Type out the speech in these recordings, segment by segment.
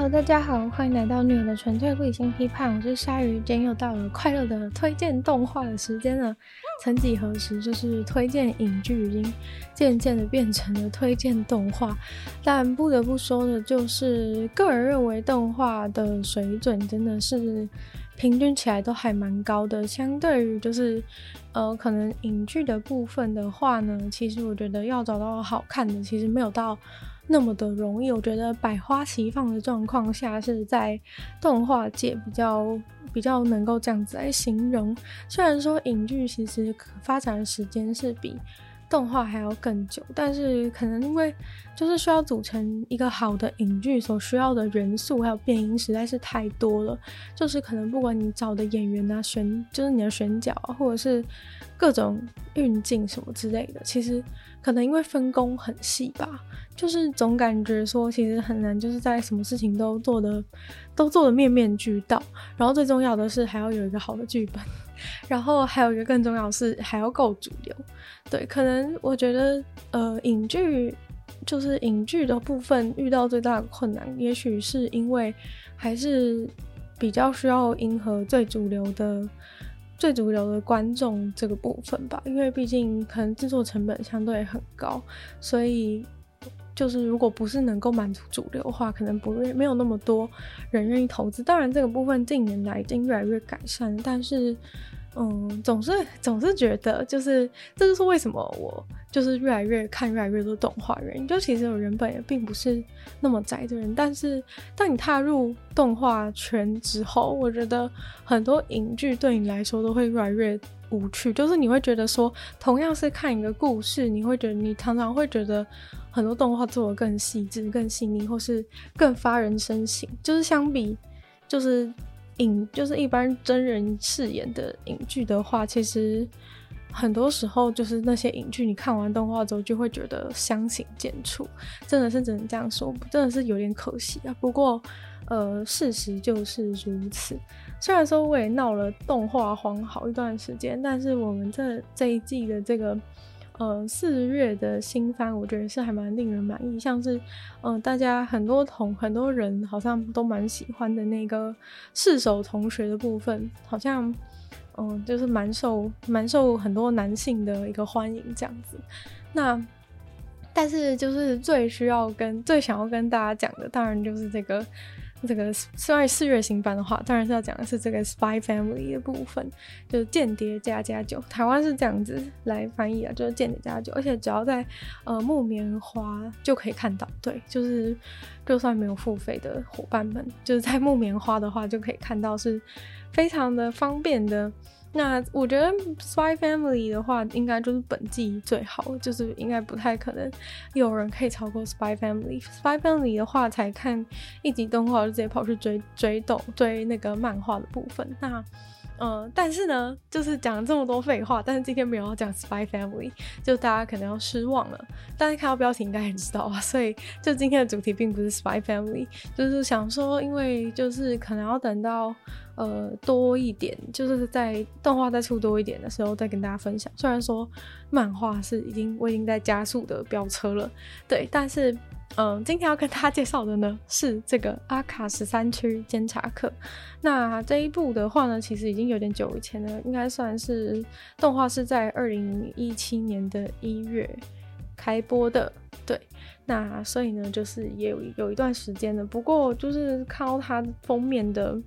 哈喽大家好，欢迎来到女友的纯粹理性批判，我是鲨鱼，今天又到了快乐的推荐动画的时间了。曾几何时，就是推荐影剧已经渐渐的变成了推荐动画，但不得不说的就是，个人认为动画的水准真的是平均起来都还蛮高的，相对于就是呃，可能影剧的部分的话呢，其实我觉得要找到好看的，其实没有到。那么的容易，我觉得百花齐放的状况下，是在动画界比较比较能够这样子来形容。虽然说影剧其实可发展的时间是比动画还要更久，但是可能因为就是需要组成一个好的影剧所需要的元素还有变音实在是太多了，就是可能不管你找的演员啊选，就是你的选角啊，或者是各种运镜什么之类的，其实可能因为分工很细吧。就是总感觉说，其实很难，就是在什么事情都做的都做的面面俱到。然后最重要的是还要有一个好的剧本，然后还有一个更重要的是还要够主流。对，可能我觉得呃，影剧就是影剧的部分遇到最大的困难，也许是因为还是比较需要迎合最主流的最主流的观众这个部分吧。因为毕竟可能制作成本相对很高，所以。就是如果不是能够满足主流的话，可能不会没有那么多人愿意投资。当然，这个部分近年来已经越来越改善，但是，嗯，总是总是觉得，就是这就是为什么我就是越来越看越来越多动画原因。就其实我原本也并不是那么宅的人，但是当你踏入动画圈之后，我觉得很多影剧对你来说都会越来越无趣。就是你会觉得说，同样是看一个故事，你会觉得你常常会觉得。很多动画做的更细致、更细腻，或是更发人深省。就是相比，就是影，就是一般真人饰演的影剧的话，其实很多时候就是那些影剧，你看完动画之后就会觉得相形见绌，真的是只能这样说，真的是有点可惜啊。不过，呃，事实就是如此。虽然说我也闹了动画荒好一段时间，但是我们这这一季的这个。呃，四月的新番，我觉得是还蛮令人满意，像是，嗯、呃，大家很多同很多人好像都蛮喜欢的那个四手同学的部分，好像，嗯、就是蛮受蛮受很多男性的一个欢迎这样子。那，但是就是最需要跟最想要跟大家讲的，当然就是这个。这个虽然四月新番的话，当然是要讲的是这个《Spy Family》的部分，就是《间谍加加酒》，台湾是这样子来翻译啊，就是《间谍家家酒》，而且只要在呃木棉花就可以看到，对，就是就算没有付费的伙伴们，就是在木棉花的话就可以看到，是非常的方便的。那我觉得《Spy Family》的话，应该就是本季最好，就是应该不太可能有人可以超过《Spy Family》。《Spy Family》的话，才看一集动画就直接跑去追追动追那个漫画的部分。那嗯、但是呢，就是讲了这么多废话，但是今天没有要讲《Spy Family》，就大家可能要失望了。但是看到标题应该也知道啊，所以就今天的主题并不是《Spy Family》，就是想说，因为就是可能要等到。呃，多一点，就是在动画再出多一点的时候再跟大家分享。虽然说漫画是已经我已经在加速的飙车了，对，但是嗯、今天要跟大家介绍的呢是这个阿卡十三区监察课。那这一部的话呢，其实已经有点久以前了，应该算是动画是在二零一七年的一月开播的，对。那所以呢，就是也有有一段时间了。不过就是看到它封面的。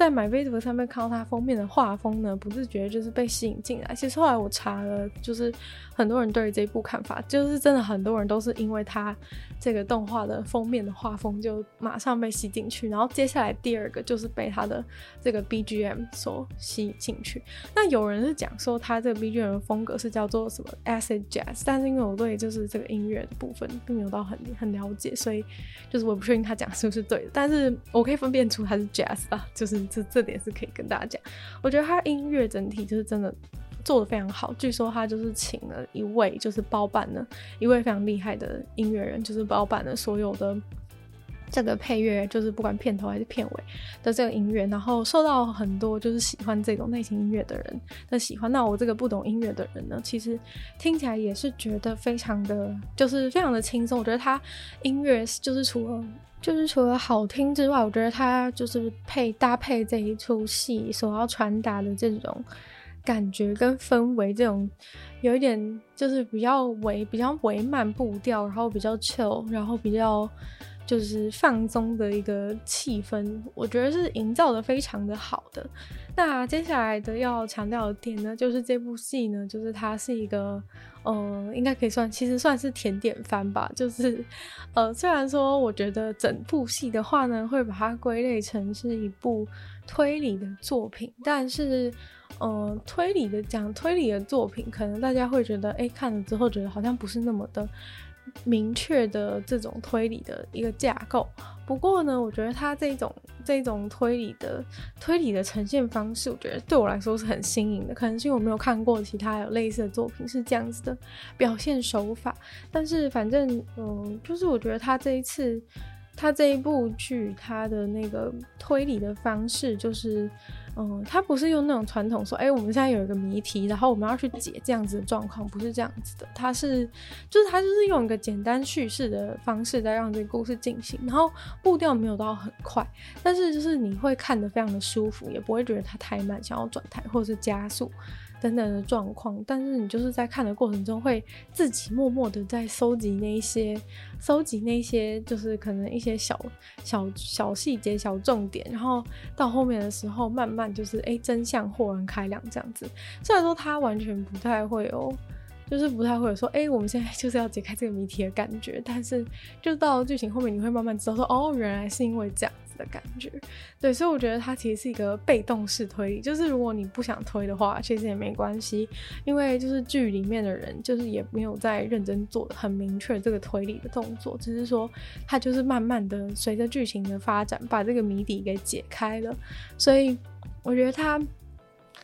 在 My Vivo 上面看到它封面的画风呢，不自觉就是被吸引进来。其实后来我查了，就是很多人对于这一部看法，就是真的很多人都是因为它这个动画的封面的画风就马上被吸进去。然后接下来第二个就是被它的 这个 BGM 所吸引进去。那有人是讲说它这个 BGM 的风格是叫做什么 Acid Jazz，但是因为我对就是这个音乐的部分并没有到很很了解，所以就是我不确定他讲是不是对的。但是我可以分辨出它是 Jazz 啊，就是。这这点是可以跟大家讲，我觉得他音乐整体就是真的做的非常好。据说他就是请了一位，就是包办了一位非常厉害的音乐人，就是包办了所有的这个配乐就是不管片头还是片尾的这个音乐，然后受到很多就是喜欢这种类型音乐的人的喜欢。那我这个不懂音乐的人呢，其实听起来也是觉得非常的，就是非常的轻松。我觉得他音乐就是除了就是除了好听之外，我觉得他就是配搭配这一出戏所要传达的这种感觉跟氛围，这种有一点就是比较唯比较唯慢步调，然后比较 chill，然后比较。就是放松的一个气氛，我觉得是营造的非常的好的。那接下来的要强调的点呢，就是这部戏呢，就是它是一个，呃，应该可以算，其实算是甜点番吧。就是，呃，虽然说我觉得整部戏的话呢，会把它归类成是一部推理的作品，但是，呃，推理的讲推理的作品，可能大家会觉得，哎，看了之后觉得好像不是那么的。明确的这种推理的一个架构，不过呢，我觉得他这种这种推理的推理的呈现方式，我觉得对我来说是很新颖的。可能是因为我没有看过其他有类似的作品是这样子的表现手法，但是反正嗯，就是我觉得他这一次。他这一部剧，他的那个推理的方式，就是，嗯，他不是用那种传统说，哎、我们现在有一个谜题，然后我们要去解这样子的状况，不是这样子的。他是，就是他就是用一个简单叙事的方式在让这个故事进行，然后步调没有到很快，但是就是你会看得非常的舒服，也不会觉得它太慢，想要转台或者是加速。等等的状况，但是你就是在看的过程中，会自己默默的在收集那一些，收集那些，就是可能一些小小小细节、小重点，然后到后面的时候，慢慢就是哎、真相豁然开朗这样子。虽然说他完全不太会有，就是不太会有说，哎、我们现在就是要解开这个谜题的感觉，但是就到剧情后面，你会慢慢知道说，哦，原来是因为这样。的感觉，对，所以我觉得它其实是一个被动式推理，就是如果你不想推的话，其实也没关系，因为就是剧里面的人就是也没有在认真做的很明确这个推理的动作，只是说他就是慢慢的随着剧情的发展把这个谜底给解开了，所以我觉得他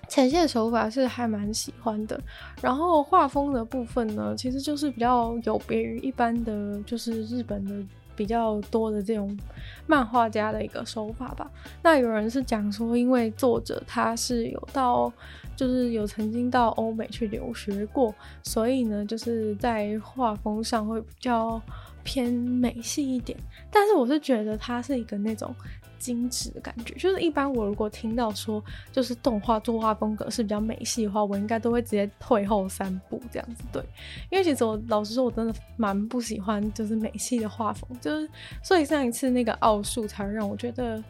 呈现手法是还蛮喜欢的，然后画风的部分呢，其实就是比较有别于一般的就是日本的。比较多的这种漫画家的一个手法吧。那有人是讲说，因为作者他是有到，就是有曾经到欧美去留学过，所以呢，就是在画风上会比较偏美系一点。但是我是觉得他是一个那种。精致的感觉，就是一般我如果听到说就是动画作画风格是比较美系的话，我应该都会直接退后三步这样子。对，因为其实我老实说，我真的蛮不喜欢就是美系的画风，就是所以上一次那个奥数才让我觉得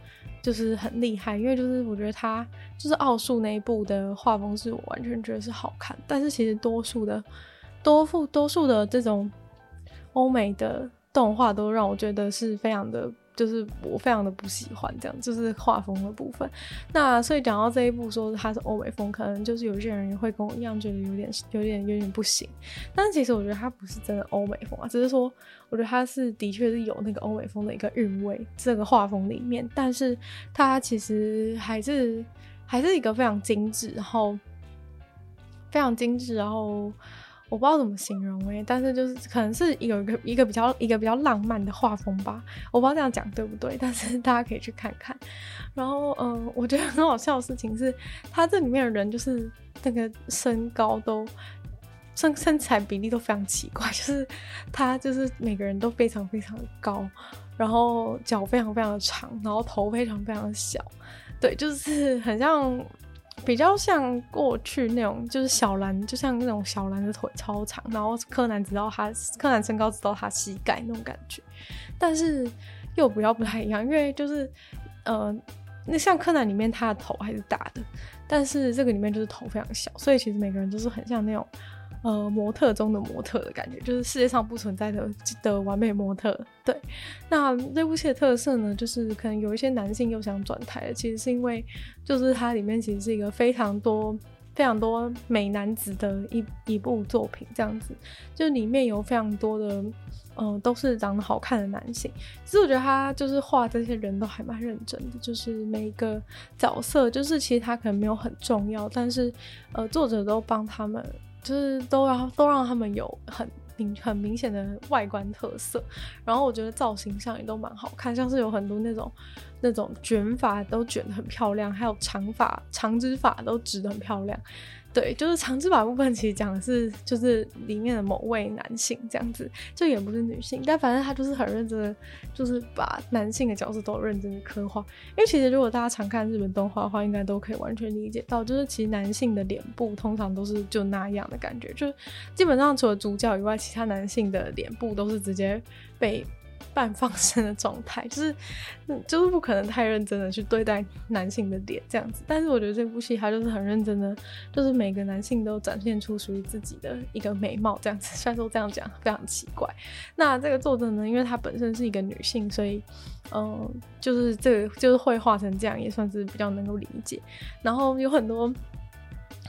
就是很厉害，因为就是我觉得他就是奥数那一部的画风是我完全觉得是好看，但是其实多数的多数多数的这种欧美的动画都让我觉得是非常的。就是我非常的不喜欢这样，就是画风的部分。那所以讲到这一部，说它是欧美风，可能就是有些人也会跟我一样觉得有点、有点、有点不行。但是其实我觉得它不是真的欧美风啊，只是说我觉得它是的确是有那个欧美风的一个韵味，这个画风里面。但是它其实还是还是一个非常精致，然后非常精致，然后。我不知道怎么形容诶、但是就是可能是有一个一个比较一个比较浪漫的画风吧，我不知道这样讲对不对，但是大家可以去看看。然后，嗯、我觉得很好笑的事情是，他这里面的人就是那个身高都身身材比例都非常奇怪，就是他就是每个人都非常非常的高，然后脚非常非常的长，然后头非常非常的小，对，就是很像。比较像过去那种，就是小兰，就像那种小兰的腿超长，然后柯南知道他柯南身高知道他膝盖那种感觉，但是又比较不太一样，因为就是呃，那像柯南里面他的头还是大的，但是这个里面就是头非常小，所以其实每个人都是很像那种。呃，模特中的模特的感觉，就是世界上不存在的的完美模特。对，那这部戏的特色呢，就是可能有一些男性又想转台，其实是因为就是它里面其实是一个非常多非常多美男子的一一部作品，这样子，就里面有非常多的，嗯、呃，都是长得好看的男性。其实我觉得他就是画这些人都还蛮认真的，就是每一个角色，就是其实他可能没有很重要，但是呃，作者都帮他们。就是都让都让他们有很明很明显的外观特色，然后我觉得造型上也都蛮好看，像是有很多那种那种卷发都卷得很漂亮，还有长发长直发都直得很漂亮。对，就是长直发部分，其实讲的是就是里面的某位男性这样子，就也不是女性，但反正他就是很认真的，就是把男性的角色都认真的刻画。因为其实如果大家常看日本动画的话，应该都可以完全理解到，就是其实男性的脸部通常都是就那样的感觉，就基本上除了主角以外，其他男性的脸部都是直接被。半放生的状态，就是，就是不可能太认真的去对待男性的脸这样子。但是我觉得这部戏它就是很认真的，就是每个男性都展现出属于自己的一个美貌这样子。虽然说这样讲非常奇怪，那这个作者呢，因为她本身是一个女性，所以，嗯，就是这个就是会画成这样，也算是比较能够理解。然后有很多。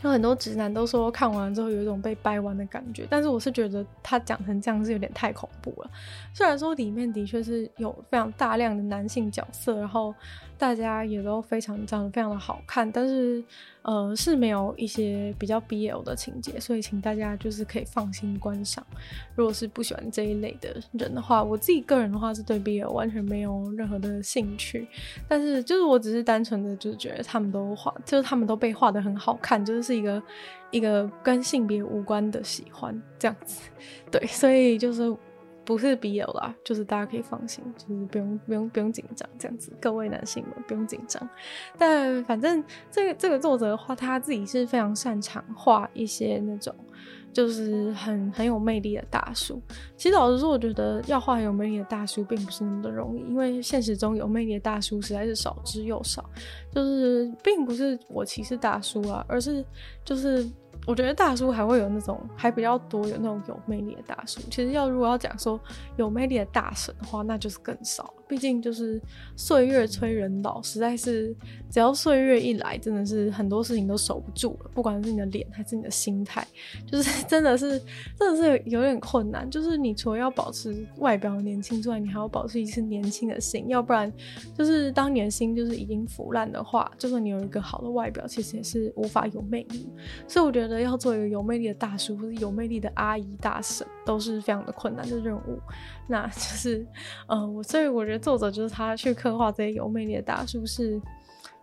有很多直男都说看完之后有一种被掰弯的感觉，但是我是觉得他讲成这样是有点太恐怖了。虽然说里面的确是有非常大量的男性角色，然后大家也都非常长得非常的好看，但是。呃，是没有一些比较 BL 的情节，所以请大家就是可以放心观赏。如果是不喜欢这一类的人的话，我自己个人的话是对 BL 完全没有任何的兴趣。但是就是我只是单纯的就是觉得他们都画，就是他们都被画的很好看，就是是一个一个跟性别无关的喜欢这样子。对，所以就是。不是 BL 啦，就是大家可以放心，就是不用不用不用紧张这样子，各位男性们不用紧张。但反正这个这个作者的话，他自己是非常擅长画一些那种就是很很有魅力的大叔。其实老实说，我觉得要画很有魅力的大叔并不是那么的容易，因为现实中有魅力的大叔实在是少之又少。就是并不是我歧视大叔啊，而是就是。我觉得大叔还会有那种还比较多，有那种有魅力的大叔。其实要如果要讲说有魅力的大神的话，那就是更少了。毕竟就是岁月催人老，实在是只要岁月一来，真的是很多事情都守不住了。不管是你的脸还是你的心态，就是 真的是真的是有点困难。就是你除了要保持外表年轻之外，你还要保持一次年轻的心，要不然就是当你的心就是已经腐烂的话，就算你有一个好的外表，其实也是无法有魅力。所以我觉得要做一个有魅力的大叔或者有魅力的阿姨大婶，都是非常的困难的任务。那就是，呃，我所以我觉得作者就是他去刻画这些有魅力的大叔是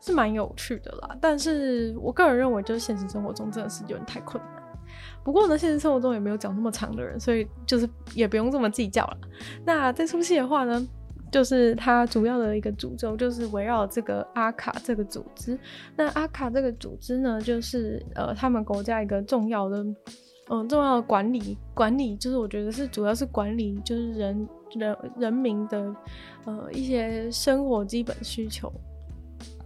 是蛮有趣的啦。但是我个人认为，就是现实生活中真的是有点太困难。不过呢，现实生活中也没有讲那么长的人，所以就是也不用这么计较了。那这出戏的话呢，就是它主要的一个主轴就是围绕这个阿卡这个组织。那阿卡这个组织呢，就是呃他们国家一个重要的。嗯，重要的管理管理就是我觉得是主要是管理，就是人人人民的呃一些生活基本需求。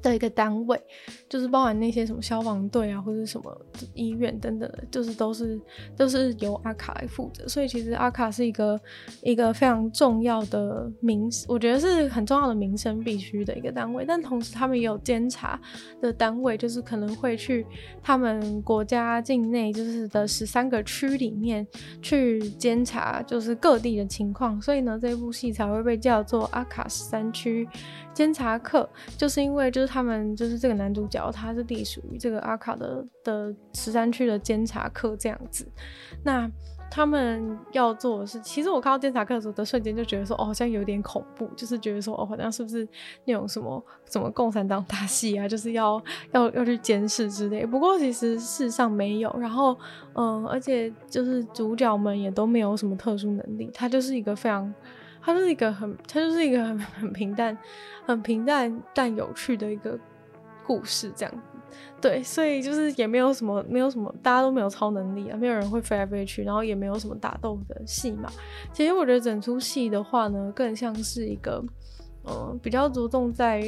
的一个单位，就是包含那些什么消防队啊，或者什么医院等等的，就是都是都是由阿卡来负责。所以其实阿卡是一个一个非常重要的民，我觉得是很重要的民生必须的一个单位。但同时他们也有监察的单位，就是可能会去他们国家境内就是的十三个区里面去监察，就是各地的情况。所以呢，这部戏才会被叫做阿卡十三区监察课，就是因为就是。他们就是这个男主角，他是隶属于这个阿卡的的十三区的监察课这样子。那他们要做的是，其实我看到监察课的时候的瞬间就觉得说，哦，好像有点恐怖，就是觉得说，哦，好像是不是那种什么什么共产党大戏啊，就是要要要去监视之类。不过其实事实上没有。然后，嗯，而且就是主角们也都没有什么特殊能力，他就是一个非常。它是一个很，它就是一个很 很平淡、很平淡但有趣的一个故事，这样子。对，所以就是也没有什么，没有什么，大家都没有超能力啊，没有人会飞来飞去，然后也没有什么打斗的戏嘛。其实我觉得整出戏的话呢，更像是一个，呃，比较着重在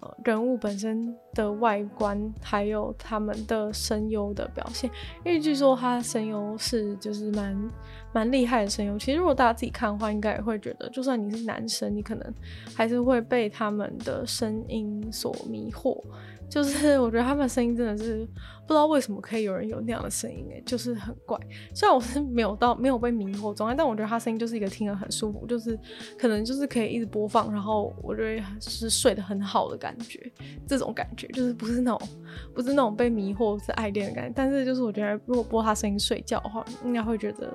呃。人物本身的外观，还有他们的声优的表现，因为据说他声优是就是蛮蛮厉害的声优。其实如果大家自己看的话，应该也会觉得，就算你是男生，你可能还是会被他们的声音所迷惑。就是我觉得他们声音真的是不知道为什么可以有人有那样的声音诶，就是很怪。虽然我是没有到没有被迷惑中，但我觉得他声音就是一个听得很舒服，就是可能就是可以一直播放，然后我觉得是睡得很好的感觉。这种感觉就是不是那种不是那种被迷惑是爱恋的感觉，但是就是我觉得如果播他声音睡觉的话，应该会觉得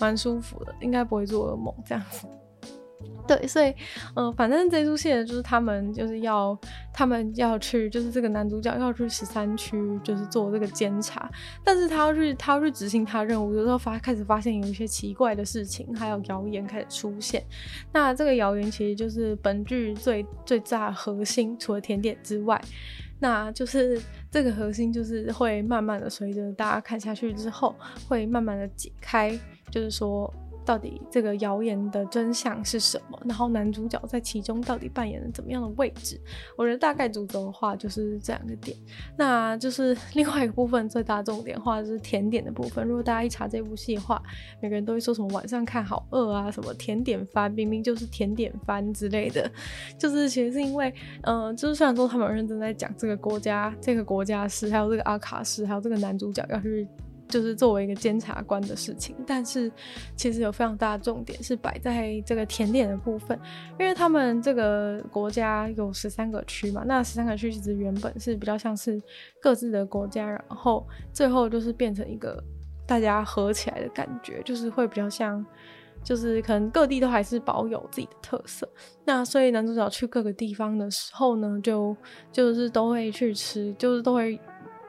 蛮舒服的，应该不会做噩梦这样子。对，所以，嗯、反正这出戏，就是他们就是要，他们要去，就是这个男主角要去十三区，就是做这个监察，但是他要去，他要去执行他任务，有时候发开始发现有一些奇怪的事情，还有谣言开始出现。那这个谣言其实就是本剧最最炸核心，除了甜点之外，那就是这个核心就是会慢慢的随着大家看下去之后，会慢慢的解开，就是说。到底这个谣言的真相是什么？然后男主角在其中到底扮演了怎么样的位置？我觉得大概主轴的话就是这两个点。那就是另外一个部分最大重点的话就是甜点的部分。如果大家一查这部戏的话，每个人都会说什么晚上看好饿啊，什么甜点番，明明就是甜点番之类的。就是其实是因为，嗯、就是虽然说他们认真在讲这个国家，这个国家是还有这个阿卡斯，还有这个男主角要去。就是作为一个监察官的事情，但是其实有非常大的重点是摆在这个甜点的部分，因为他们这个国家有十三个区嘛，那十三个区其实原本是比较像是各自的国家，然后最后就是变成一个大家合起来的感觉，就是会比较像，就是可能各地都还是保有自己的特色。那所以男主角去各个地方的时候呢，就就是都会去吃，就是都会。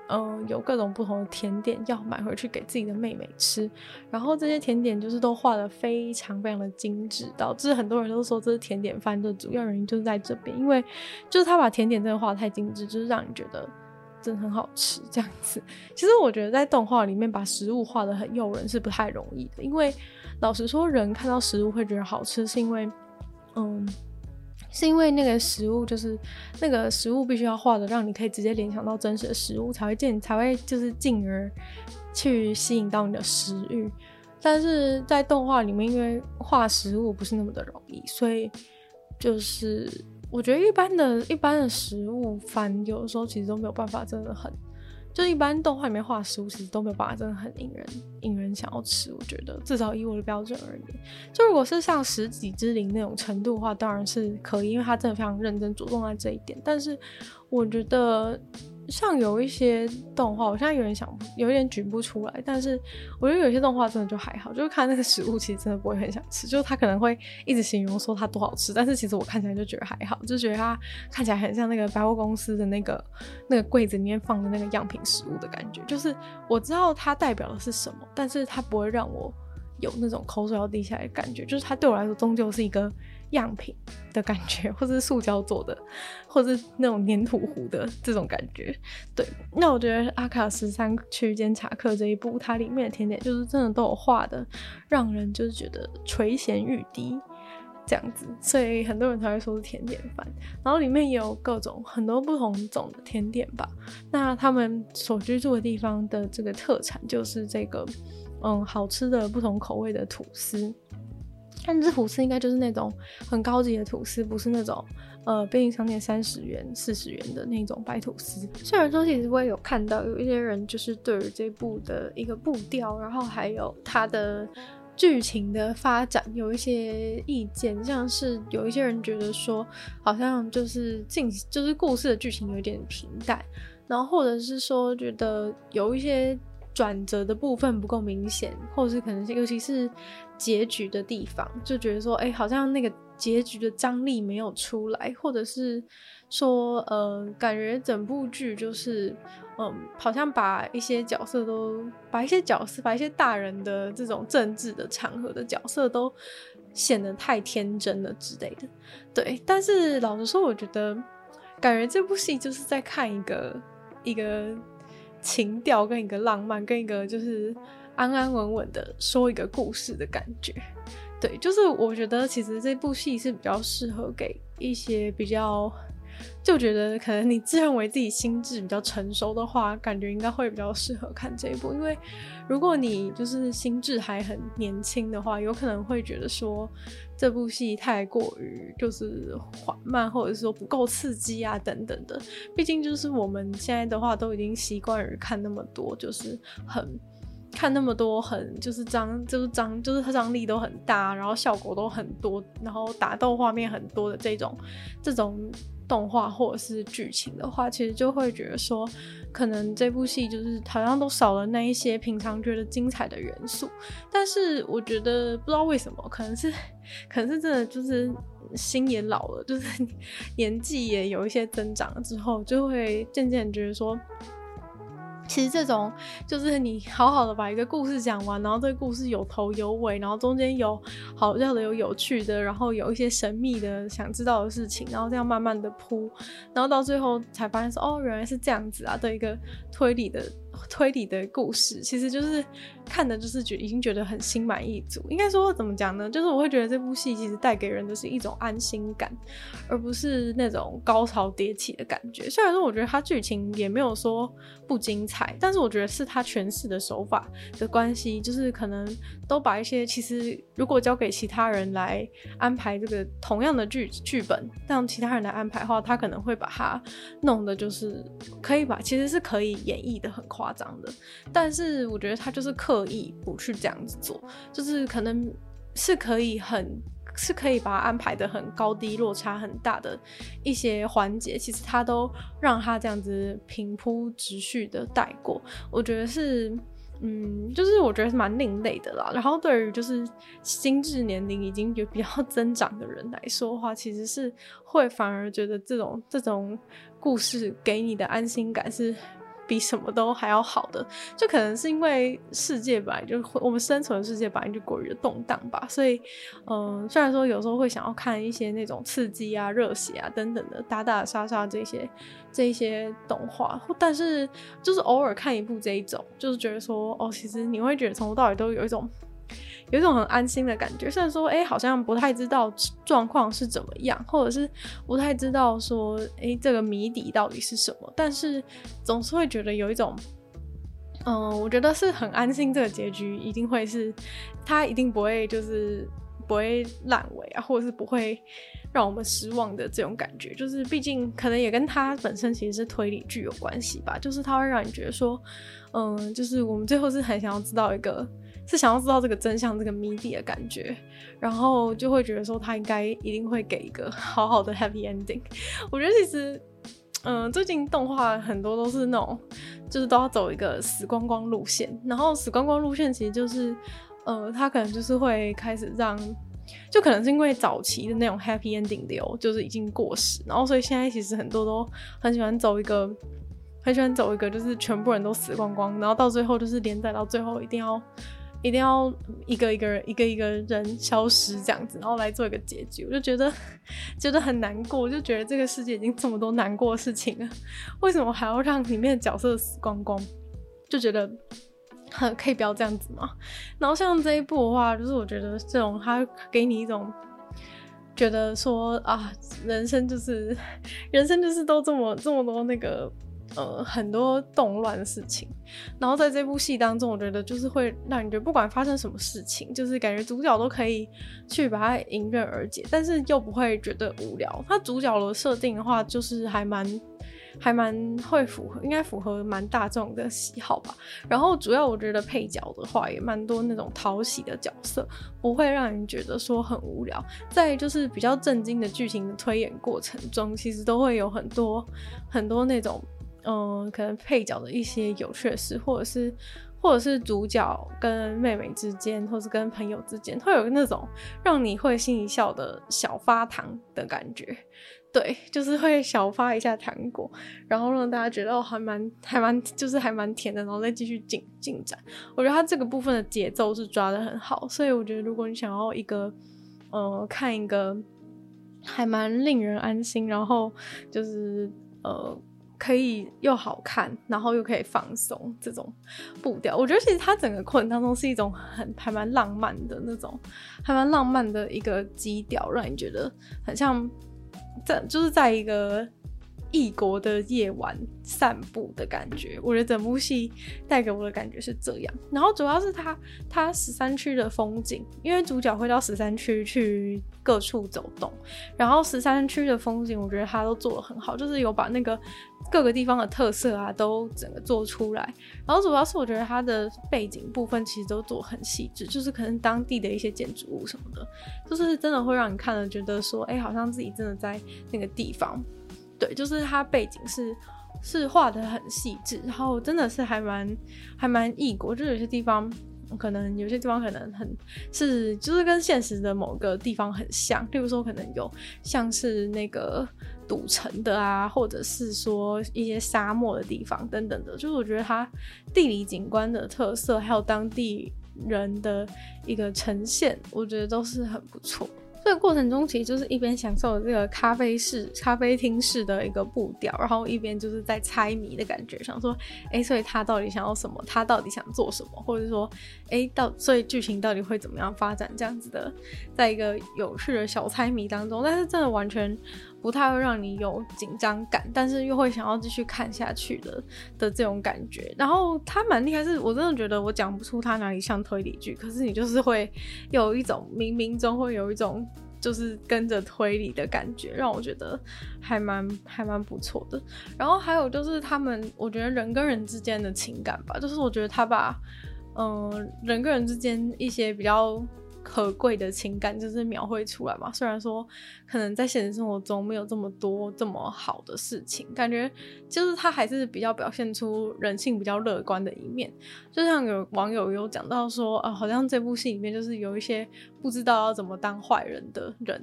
嗯，有各种不同的甜点要买回去给自己的妹妹吃，然后这些甜点就是都画得非常非常的精致，导致很多人都说这是甜点番的主要原因就是在这边，因为就是他把甜点真的画得太精致，就是让你觉得真的很好吃这样子。其实我觉得在动画里面把食物画得很诱人是不太容易的，因为老实说，人看到食物会觉得好吃，是因为嗯。是因为那个食物就是那个食物必须要画的，让你可以直接联想到真实的食物，才会进才会就是进而去吸引到你的食欲。但是在动画里面，因为画食物不是那么的容易，所以就是我觉得一般的一般的食物反有的时候其实都没有办法，真的很。就一般动画里面画食物，其实都没有办法，真的很引人引人想要吃。我觉得至少以我的标准而言，就如果是像食戟之灵那种程度的话，当然是可以，因为他真的非常认真，着重在这一点。但是我觉得。像有一些动画，我现在有点想，有点举不出来。但是我觉得有些动画真的就还好，就是看那个食物，其实真的不会很想吃。就是他可能会一直形容说它多好吃，但是其实我看起来就觉得还好，就觉得它看起来很像那个百货公司的那个那个柜子里面放的那个样品食物的感觉。就是我知道它代表的是什么，但是它不会让我有那种口水要滴下来的感觉。就是它对我来说，终究是一个。样品的感觉，或是塑胶做的，或是那种黏土糊的这种感觉。对，那我觉得《阿卡十三区监察课》这一部，它里面的甜点就是真的都有画的，让人就是觉得垂涎欲滴这样子，所以很多人才会说是甜点番。然后里面也有各种很多不同种的甜点吧。那他们所居住的地方的这个特产就是这个，嗯，好吃的不同口味的吐司。但是吐司应该就是那种很高级的吐司，不是那种呃便利商店三十元、四十元的那种白吐司。虽然说其实我也有看到有一些人就是对于这部的一个步调，然后还有它的剧情的发展有一些意见，像是有一些人觉得说好像就是进就是故事的剧情有点平淡，然后或者是说觉得有一些。转折的部分不够明显，或者是可能是尤其是结局的地方，就觉得说，哎、好像那个结局的张力没有出来，或者是说，呃，感觉整部剧就是，嗯，好像把一些角色都，把一些角色，把一些大人的这种政治的场合的角色都显得太天真了之类的。对，但是老实说，我觉得感觉这部戏就是在看一个一个。情调跟一个浪漫，跟一个就是安安稳稳的说一个故事的感觉，对，就是我觉得其实这部戏是比较适合给一些比较。就觉得可能你自认为自己心智比较成熟的话，感觉应该会比较适合看这一部。因为如果你就是心智还很年轻的话，有可能会觉得说这部戏太过于就是缓慢，或者是说不够刺激啊等等的。毕竟就是我们现在的话都已经习惯于看那么多，就是很看那么多很就是张就是张就是它张力都很大，然后效果都很多，然后打斗画面很多的这种这种。动画或者是剧情的话，其实就会觉得说，可能这部戏就是好像都少了那一些平常觉得精彩的元素。但是我觉得不知道为什么，可能是可是真的就是心也老了，就是 年纪也有一些增长了之后，就会渐渐觉得说。其实这种就是你好好的把一个故事讲完，然后这个故事有头有尾，然后中间有好笑的、有有趣的，然后有一些神秘的想知道的事情，然后这样慢慢的铺，然后到最后才发现说，哦，原来是这样子啊的一个推理的。推理的故事其实就是看的，就是觉已经觉得很心满意足。应该说怎么讲呢？就是我会觉得这部戏其实带给人的是一种安心感，而不是那种高潮迭起的感觉。虽然说我觉得它剧情也没有说不精彩，但是我觉得是它诠释的手法的关系，就是可能都把一些其实如果交给其他人来安排这个同样的剧剧本，让其他人来安排的话，他可能会把它弄的就是可以把其实是可以演绎的很夸。夸张的，但是我觉得他就是刻意不去这样子做，就是可能是可以很是可以把它安排的很高低落差很大的一些环节，其实他都让他这样子平铺直叙的带过。我觉得是，嗯，就是我觉得是蛮另类的啦。然后对于就是心智年龄已经有比较增长的人来说的话，其实是会反而觉得这种这种故事给你的安心感是。比什么都还要好的，就可能是因为世界本来就我们生存的世界本来就过于的动荡吧，所以，嗯、虽然说有时候会想要看一些那种刺激啊、热血啊等等的打打杀杀这些这些动画，但是就是偶尔看一部这一种，就是觉得说，哦，其实你会觉得从头到尾都有一种。有一种很安心的感觉，虽然说，哎、好像不太知道状况是怎么样，或者是不太知道说，哎、这个谜底到底是什么，但是总是会觉得有一种，嗯、我觉得是很安心，这个结局一定会是，它一定不会就是不会烂尾啊，或者是不会让我们失望的这种感觉，就是毕竟可能也跟它本身其实是推理剧有关系吧，就是它会让你觉得说，嗯、就是我们最后是很想要知道一个。是想要知道这个真相，这个谜底的感觉，然后就会觉得说他应该一定会给一个 好好的 happy ending。我觉得其实，嗯、最近动画很多都是那种，就是都要走一个死光光路线，然后死光光路线其实就是，呃，他可能就是会开始让，就可能是因为早期的那种 happy ending 流就是已经过时，然后所以现在其实很多都很喜欢走一个，很喜欢走一个就是全部人都死光光，然后到最后就是连载到最后一定要。一定要一个一个人一个一个人消失这样子，然后来做一个结局，我就觉得 觉得很难过，就觉得这个世界已经这么多难过的事情了，为什么还要让里面的角色死光光？就觉得很可以不要这样子嘛。然后像这一部的话，就是我觉得这种它给你一种觉得说啊，人生就是 人生就是都这么这么多那个。呃，很多动乱的事情，然后在这部戏当中，我觉得就是会让你觉得不管发生什么事情，就是感觉主角都可以去把它迎刃而解，但是又不会觉得无聊。它主角的设定的话，就是还蛮还蛮会符合，应该符合蛮大众的喜好吧。然后主要我觉得配角的话也蛮多那种讨喜的角色，不会让人觉得说很无聊。在就是比较震惊的剧情的推演过程中，其实都会有很多很多那种。嗯，可能配角的一些有趣的事，或者是，或者是主角跟妹妹之间，或是跟朋友之间，会有那种让你会心一笑的小发糖的感觉。对，就是会小发一下糖果，然后让大家觉得哦，还蛮还蛮，就是还蛮甜的，然后再继续进进展。我觉得他这个部分的节奏是抓得很好，所以我觉得如果你想要一个，呃，看一个还蛮令人安心，然后就是呃。可以又好看，然后又可以放松这种步调，我觉得其实它整个过程当中是一种很还蛮浪漫的那种，还蛮浪漫的一个基调，让你觉得很像在就是在一个。异国的夜晚散步的感觉，我觉得整部戏带给我的感觉是这样。然后主要是他他十三区的风景，因为主角会到十三区去各处走动，然后十三区的风景，我觉得他都做的很好，就是有把那个各个地方的特色啊都整个做出来。然后主要是我觉得它的背景部分其实都做很细致，就是可能当地的一些建筑物什么的，就是真的会让你看了觉得说，哎、好像自己真的在那个地方。对，就是它背景是是画的很细致，然后真的是还蛮还蛮异国，就有些地方。可能有些地方可能很是，就是跟现实的某个地方很像，例如说可能有像是那个赌城的啊，或者是说一些沙漠的地方等等的，就是我觉得它地理景观的特色，还有当地人的一个呈现，我觉得都是很不错。这个过程中，其实就是一边享受这个咖啡室、咖啡厅式的一个步调，然后一边就是在猜谜的感觉，想说，哎，所以他到底想要什么？他到底想做什么？或者说，哎，到所以剧情到底会怎么样发展？这样子的，在一个有趣的小猜谜当中，但是真的完全。不太会让你有紧张感，但是又会想要继续看下去的的这种感觉。然后他蛮厉害，是我真的觉得我讲不出他哪里像推理剧，可是你就是会有一种冥冥中会有一种就是跟着推理的感觉，让我觉得还蛮还蛮不错的。然后还有就是他们，我觉得人跟人之间的情感吧，就是我觉得他把嗯、人跟人之间一些比较。可贵的情感就是描绘出来嘛，虽然说可能在现实生活中没有这么多这么好的事情，感觉就是他还是比较表现出人性比较乐观的一面。就像有网友有讲到说，啊，好像这部戏里面就是有一些不知道要怎么当坏人的人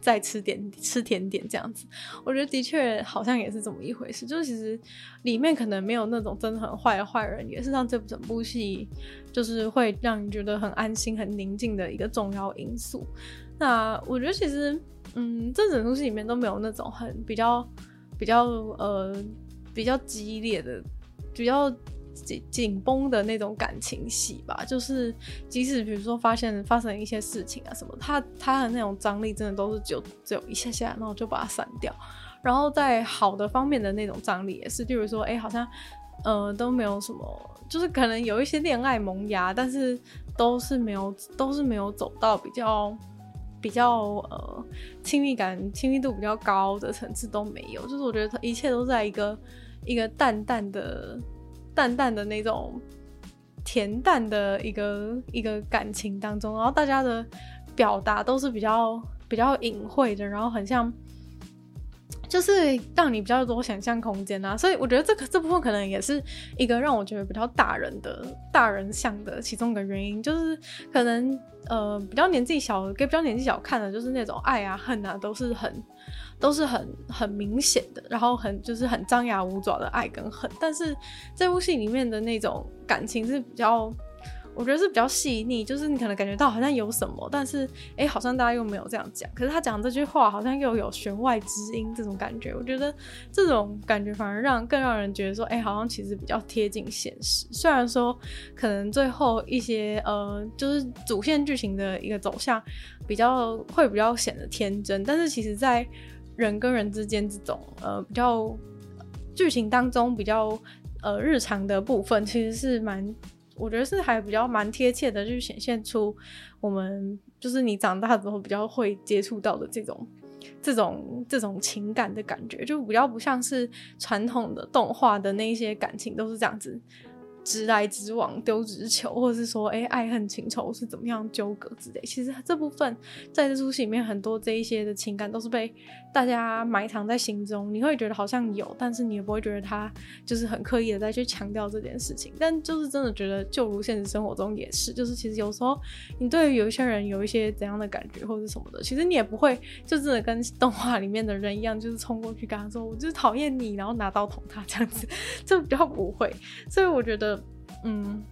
在吃点吃甜点这样子。我觉得的确好像也是这么一回事，就是其实里面可能没有那种真的很坏的坏人，也是让这整部戏。就是会让你觉得很安心、很宁静的一个重要因素。那我觉得其实，嗯，这整部戏里面都没有那种很比较、比较呃比较激烈的、比较紧紧绷的那种感情戏吧。就是即使比如说发现发生一些事情啊什么，他他的那种张力真的都是只有只有一下下，然后就把它删掉。然后在好的方面的那种张力也是，比如说，哎，好像。呃，都没有什么，就是可能有一些恋爱萌芽，但是都是没有，都是没有走到比较比较呃亲密感、亲密度比较高的层次都没有。就是我觉得一切都在一个一个淡淡的、淡淡的那种恬淡的一个一个感情当中，然后大家的表达都是比较比较隐晦的，然后很像。就是让你比较多想象空间啊，所以我觉得这个这部分可能也是一个让我觉得比较大人的大人向的其中一个原因，就是可能呃比较年纪小给比较年纪小看的，就是那种爱啊恨啊都是很都是很很明显的，然后很就是很张牙舞爪的爱跟恨，但是这部戏里面的那种感情是比较。我觉得是比较细腻，就是你可能感觉到好像有什么，但是哎，好像大家又没有这样讲。可是他讲这句话好像又有弦外之音这种感觉。我觉得这种感觉反而让更让人觉得说，哎，好像其实比较贴近现实。虽然说可能最后一些呃，就是主线剧情的一个走向比较会比较显得天真，但是其实在人跟人之间这种呃比较剧情当中比较呃日常的部分，其实是蛮。我觉得是还比较蛮贴切的，就显现出我们就是你长大之后比较会接触到的这种、这种、这种情感的感觉，就比较不像是传统的动画的那些感情都是这样子。直来直往丢直球，或者是说，哎、爱恨情仇是怎么样纠葛之类。其实这部分在这出戏里面，很多这一些的情感都是被大家埋藏在心中。你会觉得好像有，但是你也不会觉得他就是很刻意的再去强调这件事情。但就是真的觉得，就如现实生活中也是，就是其实有时候你对于有一些人有一些怎样的感觉或者什么的，其实你也不会就真的跟动画里面的人一样，就是冲过去跟他说，我就是讨厌你，然后拿刀捅他这样子，就比较不会。所以我觉得。嗯，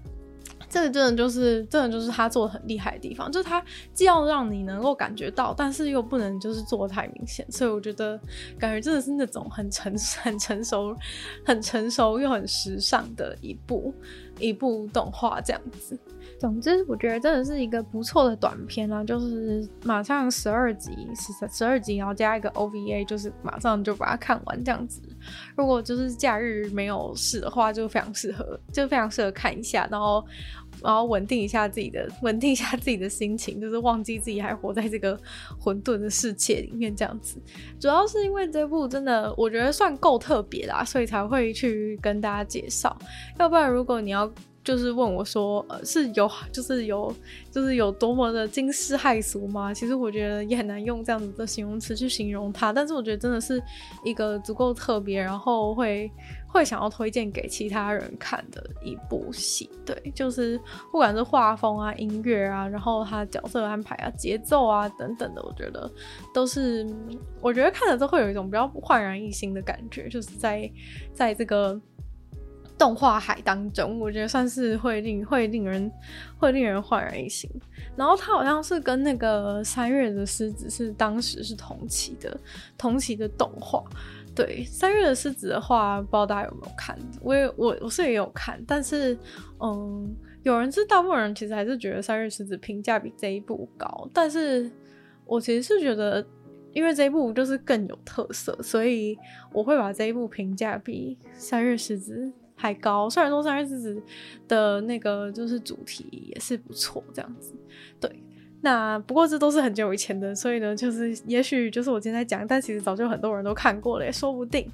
这个真的就是，真的就是他做的很厉害的地方，就是他既要让你能够感觉到，但是又不能就是做的太明显，所以我觉得感觉真的是那种很成很成熟、很成熟又很时尚的一部一部动画这样子。总之，我觉得真的是一个不错的短片啦，就是马上十二集，十十二集，然后加一个 OVA，就是马上就把它看完这样子。如果就是假日没有事的话，就非常适合，就非常适合看一下，然后然后稳定一下自己的，稳定一下自己的心情，就是忘记自己还活在这个混沌的世界里面这样子。主要是因为这部真的我觉得算够特别啦，所以才会去跟大家介绍。要不然如果你要就是问我说，呃，是有就是有就是有多么的惊世骇俗吗？其实我觉得也很难用这样子的形容词去形容它，但是我觉得真的是一个足够特别，然后会会想要推荐给其他人看的一部戏。对，就是不管是画风啊、音乐啊，然后它角色安排啊、节奏啊等等的，我觉得都是我觉得看了都会有一种比较焕然一新的感觉，就是在在这个。动画海当中，我觉得算是会令会令人会令人焕然一新。然后它好像是跟那个三月的狮子是当时是同期的同期的动画。对，三月的狮子的话，不知道大家有没有看？我也我我是也有看，但是嗯，有人是大部分人其实还是觉得三月狮子评价比这一部高。但是我其实是觉得，因为这一部就是更有特色，所以我会把这一部评价比三月狮子。还高，虽然说三月狮子的那个就是主题也是不错，这样子，对。那不过这都是很久以前的，所以呢，就是也许就是我今天在讲，但其实早就很多人都看过了，也说不定。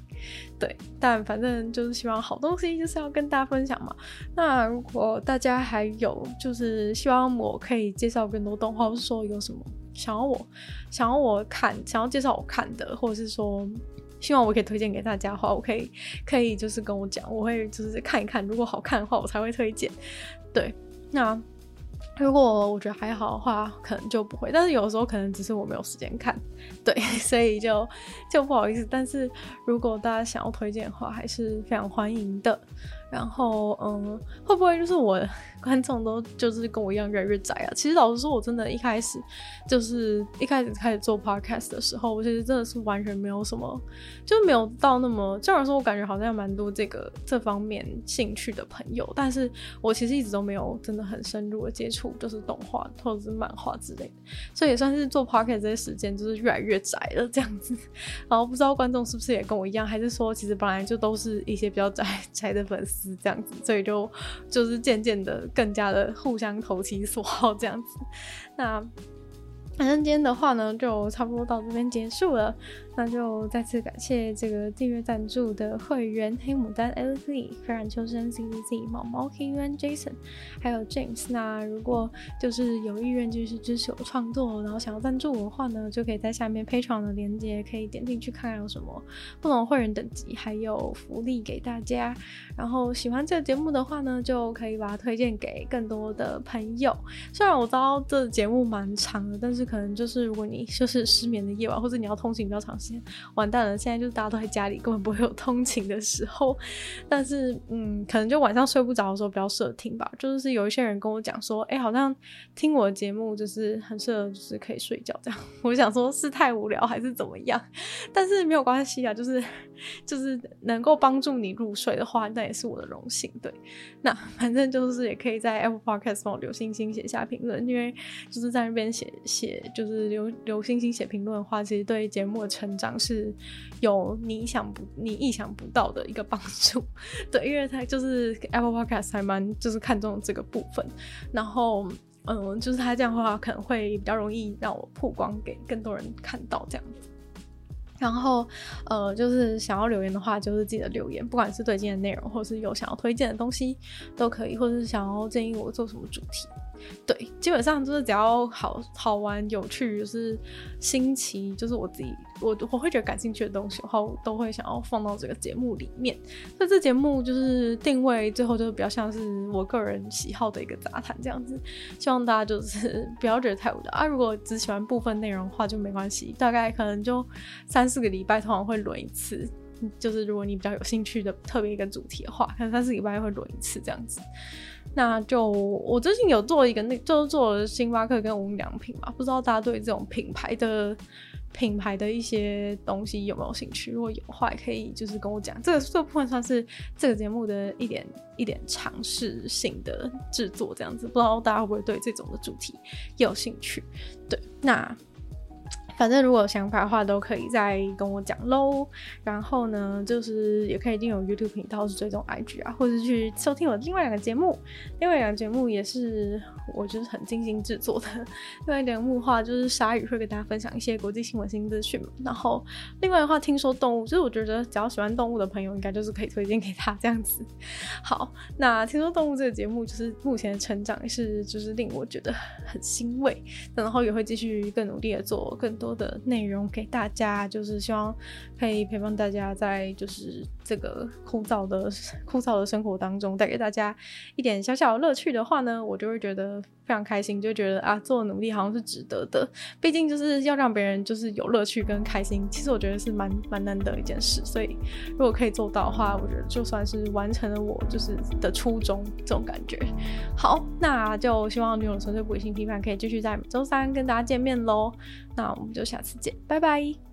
对，但反正就是希望好东西就是要跟大家分享嘛。那如果大家还有就是希望我可以介绍更多动画，或是说有什么想要我想要我看，想要介绍我看的，或者是说。希望我可以推荐给大家的话，我可以可以就是跟我讲，我会就是看一看，如果好看的话，我才会推荐。对，那如果我觉得还好的话，可能就不会。但是有时候可能只是我没有时间看，对，所以就就不好意思。但是如果大家想要推荐的话，还是非常欢迎的。然后，嗯，会不会就是我观众都就是跟我一样越来越宅啊？其实老实说，我真的一开始就是一开始开始做 podcast 的时候，我其实真的是完全没有什么，就没有到那么，这样说，我感觉好像蛮多这个这方面兴趣的朋友，但是我其实一直都没有真的很深入的接触，就是动画或者是漫画之类的，所以也算是做 p o c k e t 这些时间就是越来越窄了这样子。然后不知道观众是不是也跟我一样，还是说其实本来就都是一些比较窄窄 的粉丝。这样子，所以就就是渐渐的更加的互相投其所好这样子，那。反正今天的话呢，就差不多到这边结束了。那就再次感谢这个订阅赞助的会员黑牡丹 LZ、飞染秋生 CCZ、毛毛 KUN Jason，还有 James。那如果就是有意愿继续支持我创作，然后想要赞助我的话呢，就可以在下面 Patreon 的链接可以点进去看看有什么不同会员等级，还有福利给大家。然后喜欢这个节目的话呢，就可以把它推荐给更多的朋友。虽然我知道这节目蛮长的，但是可能就是如果你就是失眠的夜晚，或者你要通勤比较长时间，完蛋了。现在就是大家都在家里，根本不会有通勤的时候。但是，嗯，可能就晚上睡不着的时候比较适合听吧。就是有一些人跟我讲说，哎、好像听我的节目就是很适合，就是可以睡觉这样。我想说，是太无聊还是怎么样？但是没有关系啊，就是就是能够帮助你入睡的话，那也是我的荣幸。对，那反正就是也可以在 Apple Podcast 帮我留星星、写下评论，因为就是在那边写写。就是留留星星写评论的话，其实对节目的成长是有你想不你意想不到的一个帮助。对，因为它就是 Apple Podcast 还蛮就是看重这个部分。然后，嗯，就是他这样的话可能会比较容易让我曝光给更多人看到这样子。然后，呃，就是想要留言的话，就是记得留言，不管是对今天的内容，或是有想要推荐的东西都可以，或者是想要建议我做什么主题。对，基本上就是只要好好玩、有趣，就是新奇，就是我自己我我会觉得感兴趣的东西，然后都会想要放到这个节目里面。那这节目就是定位，最后就是比较像是我个人喜好的一个杂谈这样子。希望大家就是 不要觉得太无聊啊。如果只喜欢部分内容的话，就没关系，大概可能就三四个礼拜通常会轮一次。就是如果你比较有兴趣的特别一个主题的话，可能三四礼拜会轮一次这样子。那就我最近有做一个，那就是做了星巴克跟无印良品嘛，不知道大家对这种品牌的品牌的一些东西有没有兴趣？如果有话，可以就是跟我讲。这个这部分算是这个节目的一点一点尝试性的制作这样子，不知道大家会不会对这种的主题有兴趣？对，那。反正如果有想法的话，都可以再跟我讲喽。然后呢，就是也可以订阅 YouTube 频道，是追踪 IG 啊，或者去收听我的另外两个节目。另外两个节目也是我就是很精心制作的。另外两个的话，就是鲨鱼会跟大家分享一些国际新闻新资讯嘛。然后另外的话，听说动物，就是我觉得只要喜欢动物的朋友，应该就是可以推荐给他这样子。好，那听说动物这个节目，就是目前的成长也是就是令我觉得很欣慰。然后也会继续更努力的做更多。的内容给大家，就是希望可以陪伴大家在就是这个枯燥的枯燥的生活当中，带给大家一点小小的乐趣的话呢，我就会觉得非常开心，就觉得啊，做努力好像是值得的。毕竟就是要让别人就是有乐趣跟开心，其实我觉得是蛮蛮难得一件事。所以如果可以做到的话，我觉得就算是完成了我就是的初衷这种感觉。好，那就希望女友纯粹不理性批判可以继续在周三跟大家见面喽。那我们就下次见，拜拜。